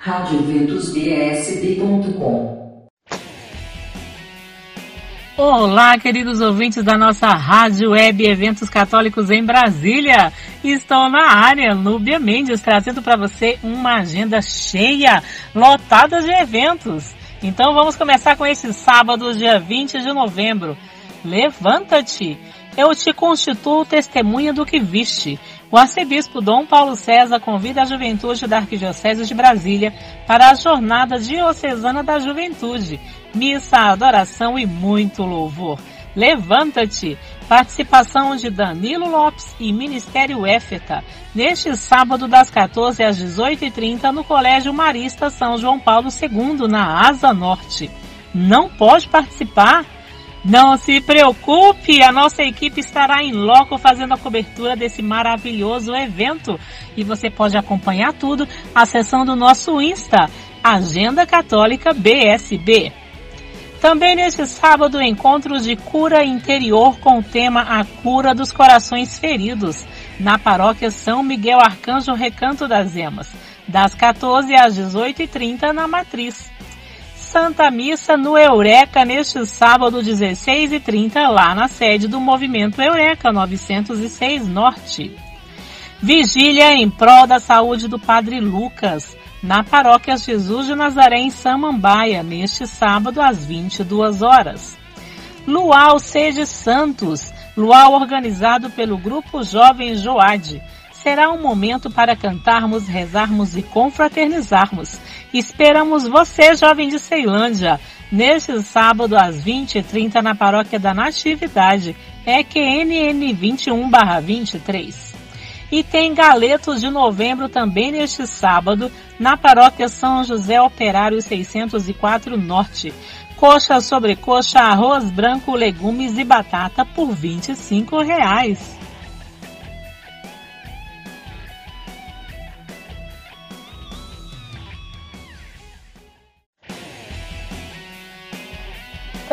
radioventusbsb.com Olá, queridos ouvintes da nossa Rádio Web Eventos Católicos em Brasília. Estou na área, Núbia Mendes, trazendo para você uma agenda cheia, lotada de eventos. Então vamos começar com esse sábado, dia 20 de novembro. Levanta-te! Eu te constituo testemunha do que viste. O arcebispo Dom Paulo César convida a juventude da Arquidiocese de Brasília para a Jornada Diocesana da Juventude, missa, adoração e muito louvor. Levanta-te! Participação de Danilo Lopes e Ministério Éfeta, neste sábado das 14 às 18h30 no Colégio Marista São João Paulo II, na Asa Norte. Não pode participar? Não se preocupe, a nossa equipe estará em loco fazendo a cobertura desse maravilhoso evento e você pode acompanhar tudo acessando o nosso Insta, Agenda Católica BSB. Também neste sábado, encontros de cura interior com o tema A Cura dos Corações Feridos, na paróquia São Miguel Arcanjo Recanto das Emas, das 14 às 18h30 na Matriz. Santa Missa no Eureka neste sábado 16 e 30 lá na sede do Movimento Eureka 906 Norte. Vigília em prol da saúde do Padre Lucas na Paróquia Jesus de Nazaré em Samambaia neste sábado às 22 horas. Luau Sede Santos, luau organizado pelo Grupo Jovem Joade será um momento para cantarmos, rezarmos e confraternizarmos. Esperamos você, jovem de Ceilândia, neste sábado às 20h30 na Paróquia da Natividade, EQNN 21-23. E tem Galetos de Novembro também neste sábado, na Paróquia São José Operário 604 Norte. Coxa sobre coxa, arroz branco, legumes e batata por 25 reais.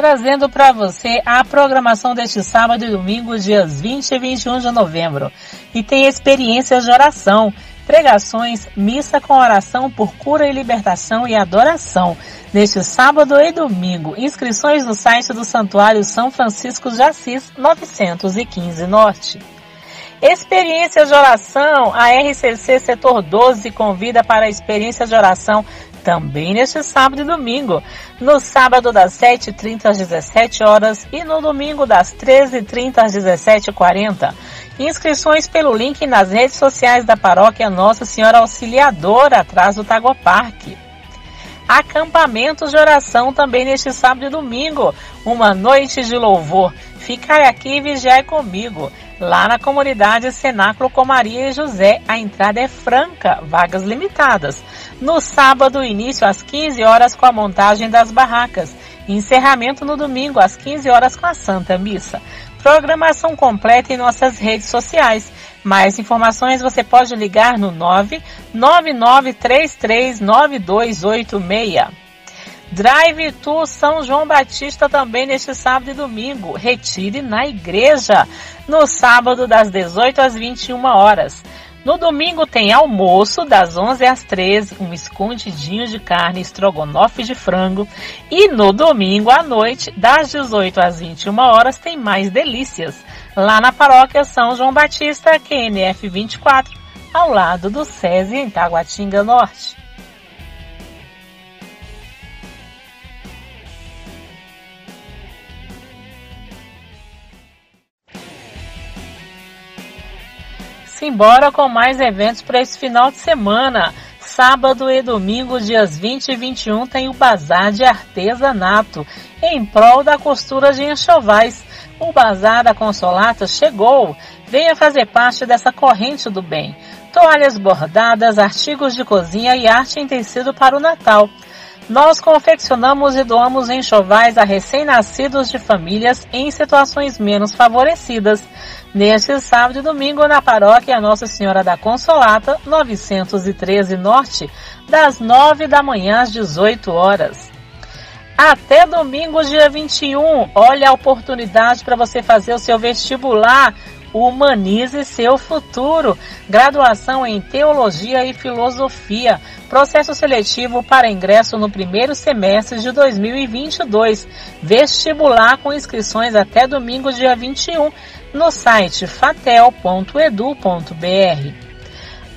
Trazendo para você a programação deste sábado e domingo, dias 20 e 21 de novembro. E tem experiências de oração, pregações, missa com oração por cura e libertação e adoração. Neste sábado e domingo, inscrições no site do Santuário São Francisco de Assis, 915 Norte. Experiências de oração, a RCC Setor 12 convida para a experiência de oração também neste sábado e domingo. No sábado das 7h30 às 17 horas e no domingo das 13h30 às 17h40. Inscrições pelo link nas redes sociais da paróquia Nossa Senhora Auxiliadora, atrás do Tagoparque. Acampamentos de oração também neste sábado e domingo. Uma noite de louvor. Ficai aqui e vigiai comigo. Lá na comunidade Cenáculo com Maria e José, a entrada é franca, vagas limitadas. No sábado, início às 15 horas com a montagem das barracas. Encerramento no domingo às 15 horas com a Santa Missa. Programação completa em nossas redes sociais. Mais informações você pode ligar no 999339286. Drive Tour São João Batista também neste sábado e domingo. Retire na igreja. No sábado, das 18 às 21 horas. No domingo tem almoço das 11 às 13, um escondidinho de carne estrogonofe de frango. E no domingo à noite, das 18 às 21 horas, tem mais delícias. Lá na paróquia São João Batista, QNF 24, ao lado do SESI em Taguatinga Norte. Simbora com mais eventos para esse final de semana. Sábado e domingo, dias 20 e 21, tem o Bazar de Artesanato, em prol da costura de enxovais. O Bazar da Consolata chegou. Venha fazer parte dessa corrente do bem. Toalhas bordadas, artigos de cozinha e arte em tecido para o Natal. Nós confeccionamos e doamos enxovais a recém-nascidos de famílias em situações menos favorecidas neste sábado e domingo na paróquia Nossa Senhora da Consolata, 913 Norte, das 9 da manhã às 18 horas. Até domingo, dia 21, olha a oportunidade para você fazer o seu vestibular. Humanize seu futuro. Graduação em Teologia e Filosofia. Processo seletivo para ingresso no primeiro semestre de 2022. Vestibular com inscrições até domingo, dia 21, no site fatel.edu.br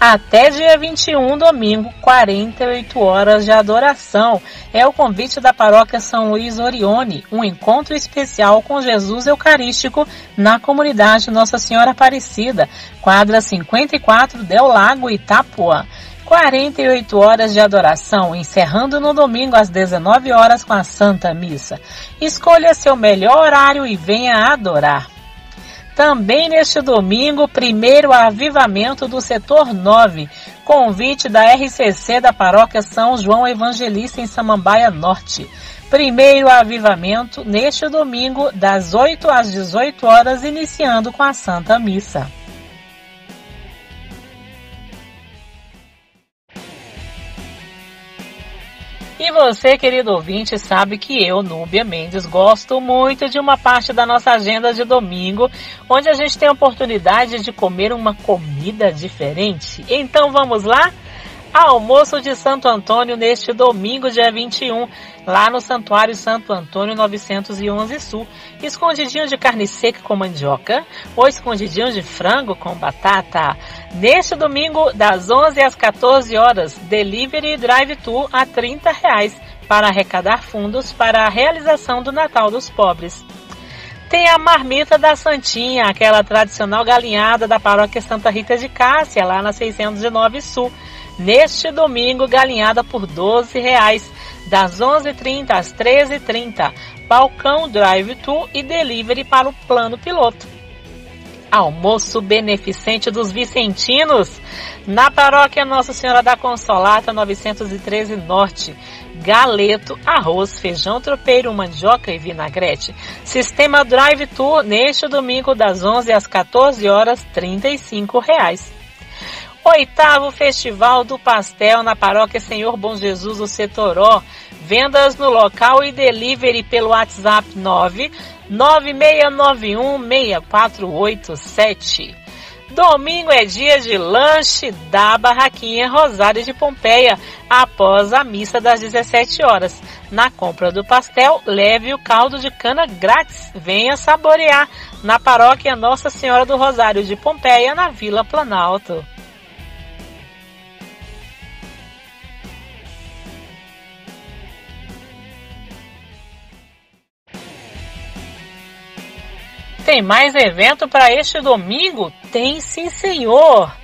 até dia 21, domingo, 48 horas de adoração. É o convite da paróquia São Luís Orione, um encontro especial com Jesus Eucarístico na comunidade Nossa Senhora Aparecida, quadra 54 Del Lago, Itapuã. 48 horas de adoração, encerrando no domingo às 19 horas com a Santa Missa. Escolha seu melhor horário e venha adorar. Também neste domingo, primeiro avivamento do setor 9, convite da RCC da Paróquia São João Evangelista em Samambaia Norte. Primeiro avivamento neste domingo, das 8 às 18 horas, iniciando com a Santa Missa. Você, querido ouvinte, sabe que eu, Núbia Mendes, gosto muito de uma parte da nossa agenda de domingo, onde a gente tem a oportunidade de comer uma comida diferente. Então vamos lá? Almoço de Santo Antônio neste domingo, dia 21, lá no Santuário Santo Antônio 911 Sul. Escondidinho de carne seca com mandioca ou escondidinho de frango com batata. Neste domingo, das 11 às 14 horas, delivery drive-thru a 30 reais para arrecadar fundos para a realização do Natal dos Pobres. Tem a marmita da Santinha, aquela tradicional galinhada da paróquia Santa Rita de Cássia, lá na 609 Sul neste domingo, galinhada por 12 reais, das 11h30 às 13h30, balcão drive-thru e delivery para o plano piloto. Almoço beneficente dos Vicentinos, na paróquia Nossa Senhora da Consolata, 913 Norte. Galeto, arroz, feijão tropeiro, mandioca e vinagrete. Sistema drive-thru neste domingo das 11 às 14 horas, 35 reais. Oitavo Festival do Pastel na Paróquia Senhor Bom Jesus do Setoró. Vendas no local e delivery pelo WhatsApp 9 9691 6487. Domingo é dia de lanche da Barraquinha Rosário de Pompeia, após a missa das 17 horas. Na compra do pastel, leve o caldo de cana grátis. Venha saborear na paróquia Nossa Senhora do Rosário de Pompeia, na Vila Planalto. Tem mais evento para este domingo? Tem sim, senhor!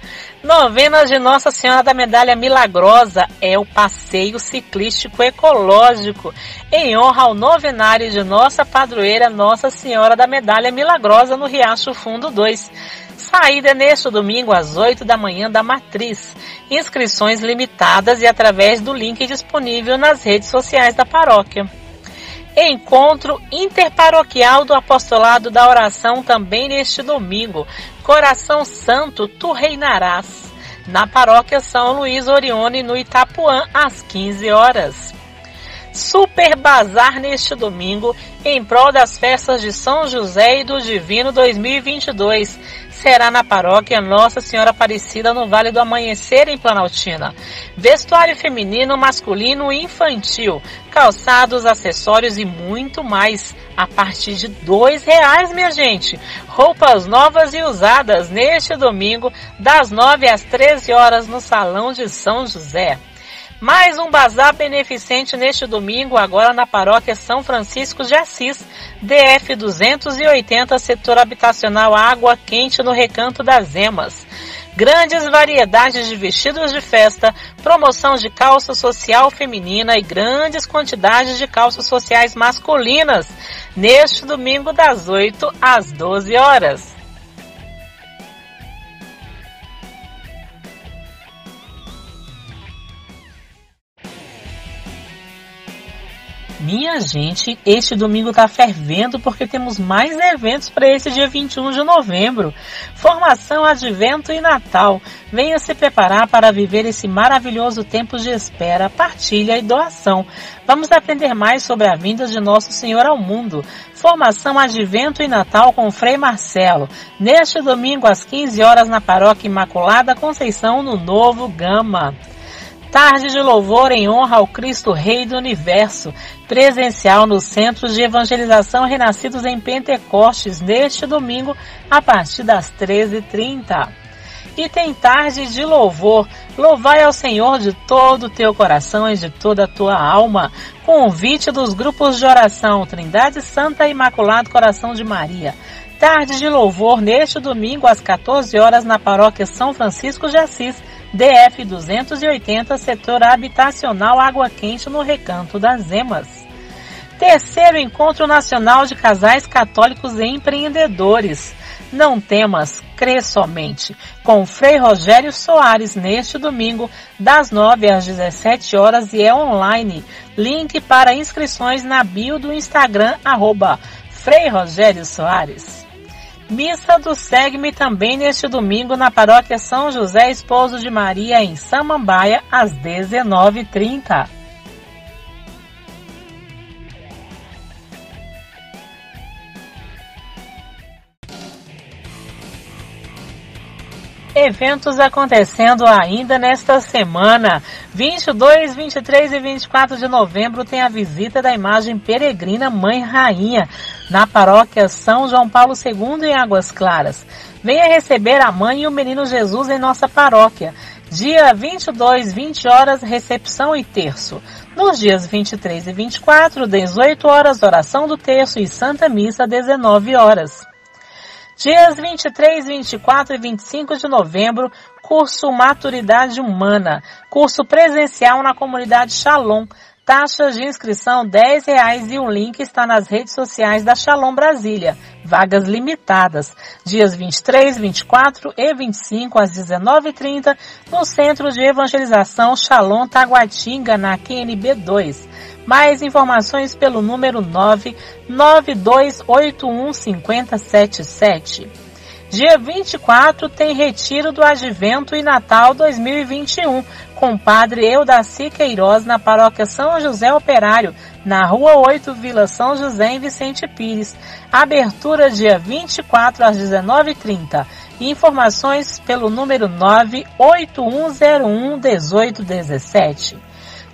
Novena de Nossa Senhora da Medalha Milagrosa é o passeio ciclístico ecológico em honra ao novenário de nossa padroeira Nossa Senhora da Medalha Milagrosa no Riacho Fundo 2. Saída neste domingo às 8 da manhã da Matriz. Inscrições limitadas e através do link disponível nas redes sociais da paróquia. Encontro interparoquial do apostolado da oração também neste domingo. Coração Santo, tu reinarás. Na paróquia São Luís Orione, no Itapuã, às 15 horas. Super Bazar neste domingo, em prol das festas de São José e do Divino 2022 será na paróquia Nossa Senhora Aparecida no Vale do Amanhecer em Planaltina. Vestuário feminino, masculino e infantil, calçados, acessórios e muito mais a partir de dois reais, minha gente. Roupas novas e usadas neste domingo das 9 às 13 horas no Salão de São José. Mais um bazar beneficente neste domingo, agora na paróquia São Francisco de Assis, DF 280, setor habitacional Água Quente no Recanto das Emas. Grandes variedades de vestidos de festa, promoção de calça social feminina e grandes quantidades de calças sociais masculinas, neste domingo das 8 às 12 horas. Minha gente, este domingo tá fervendo porque temos mais eventos para esse dia 21 de novembro. Formação, Advento e Natal. Venha se preparar para viver esse maravilhoso tempo de espera, partilha e doação. Vamos aprender mais sobre a vinda de Nosso Senhor ao mundo. Formação, Advento e Natal com Frei Marcelo. Neste domingo às 15 horas na Paróquia Imaculada Conceição no Novo Gama. Tarde de louvor em honra ao Cristo Rei do Universo, presencial nos Centros de Evangelização Renascidos em Pentecostes, neste domingo, a partir das 13h30. E tem tarde de louvor, louvai ao Senhor de todo o teu coração e de toda a tua alma. Convite dos grupos de oração Trindade Santa e Imaculado Coração de Maria. Tarde de louvor neste domingo às 14 horas na paróquia São Francisco de Assis, DF 280, setor habitacional Água Quente, no Recanto das Emas. Terceiro Encontro Nacional de Casais Católicos e Empreendedores. Não temas, crê somente. Com Frei Rogério Soares neste domingo, das 9 às 17 horas e é online. Link para inscrições na bio do Instagram, arroba Frei Rogério Soares. Missa do Segme também neste domingo na paróquia São José Esposo de Maria, em Samambaia, às 19h30. Eventos acontecendo ainda nesta semana. 22, 23 e 24 de novembro tem a visita da imagem peregrina Mãe Rainha na paróquia São João Paulo II em Águas Claras. Venha receber a mãe e o menino Jesus em nossa paróquia. Dia 22, 20 horas, recepção e terço. Nos dias 23 e 24, 18 horas, oração do terço e Santa Missa, 19 horas. Dias 23, 24 e 25 de novembro, curso Maturidade Humana, curso presencial na comunidade Shalom. Taxas de inscrição R$ reais e o link está nas redes sociais da Shalom Brasília. Vagas limitadas. Dias 23, 24 e 25 às 19h30 no Centro de Evangelização Shalom Taguatinga, na QNB 2. Mais informações pelo número 992815077. Dia 24 tem retiro do Advento e Natal 2021 com o Padre Eudaci Queiroz na paróquia São José Operário, na Rua 8, Vila São José, em Vicente Pires. Abertura dia 24 às 19h30. Informações pelo número 98101 1817.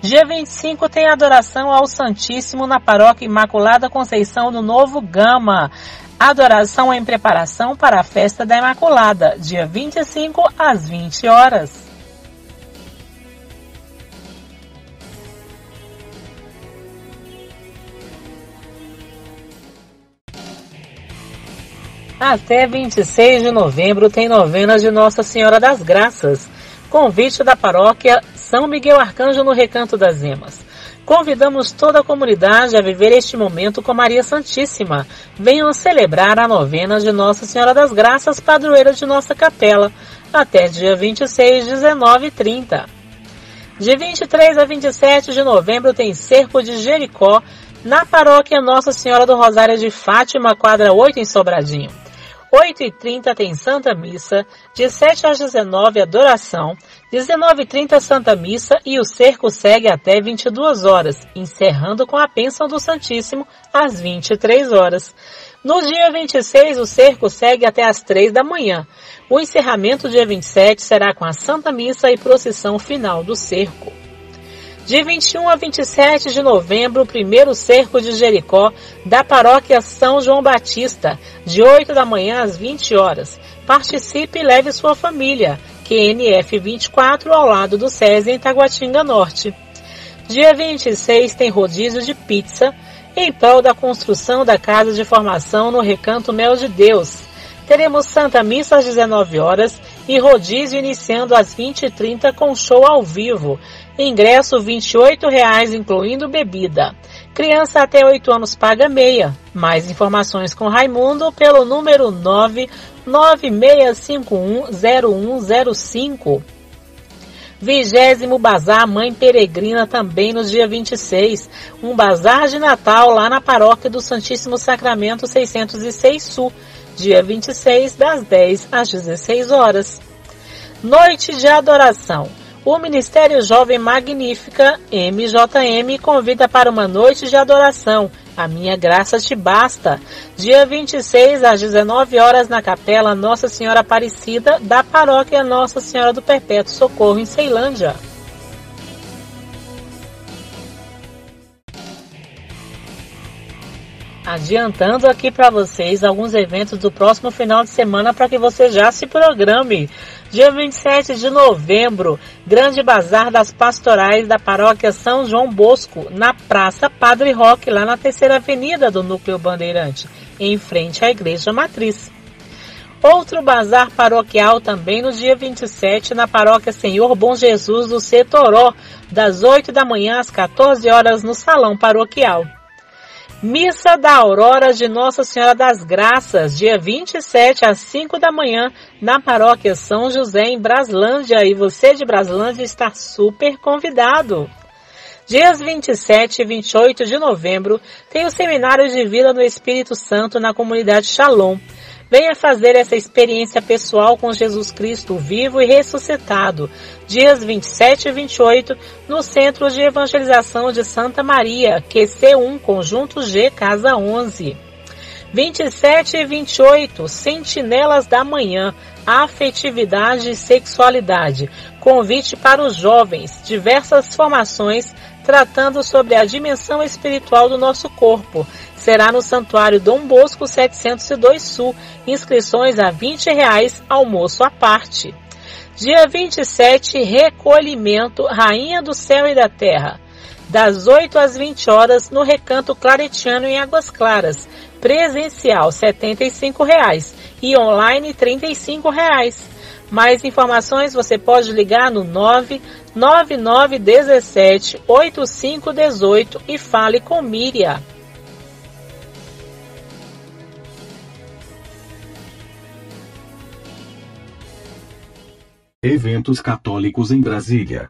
Dia 25 tem adoração ao Santíssimo na Paróquia Imaculada Conceição do Novo Gama. Adoração em preparação para a festa da Imaculada, dia 25 às 20 horas. Até 26 de novembro tem novena de Nossa Senhora das Graças. Convite da paróquia são Miguel Arcanjo no Recanto das Emas. Convidamos toda a comunidade a viver este momento com Maria Santíssima. Venham celebrar a novena de Nossa Senhora das Graças, padroeira de nossa capela, até dia 26, 19 e 30. De 23 a 27 de novembro tem Cerco de Jericó, na paróquia Nossa Senhora do Rosário de Fátima, quadra 8 em Sobradinho. 8h30 tem Santa Missa, de 7 às 19 adoração, 19h30 Santa Missa e o cerco segue até 22 horas, encerrando com a bênção do Santíssimo às 23 horas. No dia 26, o cerco segue até às 3 da manhã. O encerramento dia 27 será com a Santa Missa e procissão final do cerco. De 21 a 27 de novembro, o primeiro cerco de Jericó da paróquia São João Batista, de 8 da manhã às 20 horas. Participe e leve sua família. QNF 24 ao lado do SESI em Taguatinga Norte. Dia 26 tem rodízio de pizza em prol da construção da Casa de Formação no Recanto Mel de Deus. Teremos Santa Missa às 19 horas e rodízio iniciando às 20h30 com show ao vivo. Ingresso R$ 28,00, incluindo bebida. Criança até 8 anos paga meia. Mais informações com Raimundo pelo número 996510105. Vigésimo Bazar Mãe Peregrina também no dia 26. Um bazar de Natal lá na paróquia do Santíssimo Sacramento 606 Sul, dia 26, das 10 às 16 horas. Noite de adoração. O Ministério Jovem Magnífica, MJM, convida para uma noite de adoração. A minha graça te basta. Dia 26 às 19 horas na Capela Nossa Senhora Aparecida da Paróquia Nossa Senhora do Perpétuo Socorro em Ceilândia. Adiantando aqui para vocês alguns eventos do próximo final de semana para que você já se programe. Dia 27 de novembro, Grande Bazar das Pastorais da Paróquia São João Bosco, na Praça Padre Roque, lá na Terceira Avenida do Núcleo Bandeirante, em frente à Igreja Matriz. Outro bazar paroquial também no dia 27 na Paróquia Senhor Bom Jesus do Setoró, das 8 da manhã às 14 horas no Salão Paroquial. Missa da Aurora de Nossa Senhora das Graças, dia 27 às 5 da manhã, na paróquia São José, em Braslândia. E você de Braslândia está super convidado. Dias 27 e 28 de novembro, tem o Seminário de Vida no Espírito Santo na comunidade Shalom. Venha fazer essa experiência pessoal com Jesus Cristo vivo e ressuscitado, dias 27 e 28, no Centro de Evangelização de Santa Maria, QC1, Conjunto G, Casa 11. 27 e 28, Sentinelas da Manhã, Afetividade e Sexualidade. Convite para os jovens, diversas formações tratando sobre a dimensão espiritual do nosso corpo. Será no Santuário Dom Bosco 702 Sul. Inscrições a 20 reais, almoço à parte. Dia 27, recolhimento Rainha do Céu e da Terra. Das 8 às 20 horas no Recanto Claretiano em Águas Claras. Presencial 75 reais, e online 35 reais. Mais informações você pode ligar no 99917 8518 e fale com Miriam. Eventos católicos em Brasília.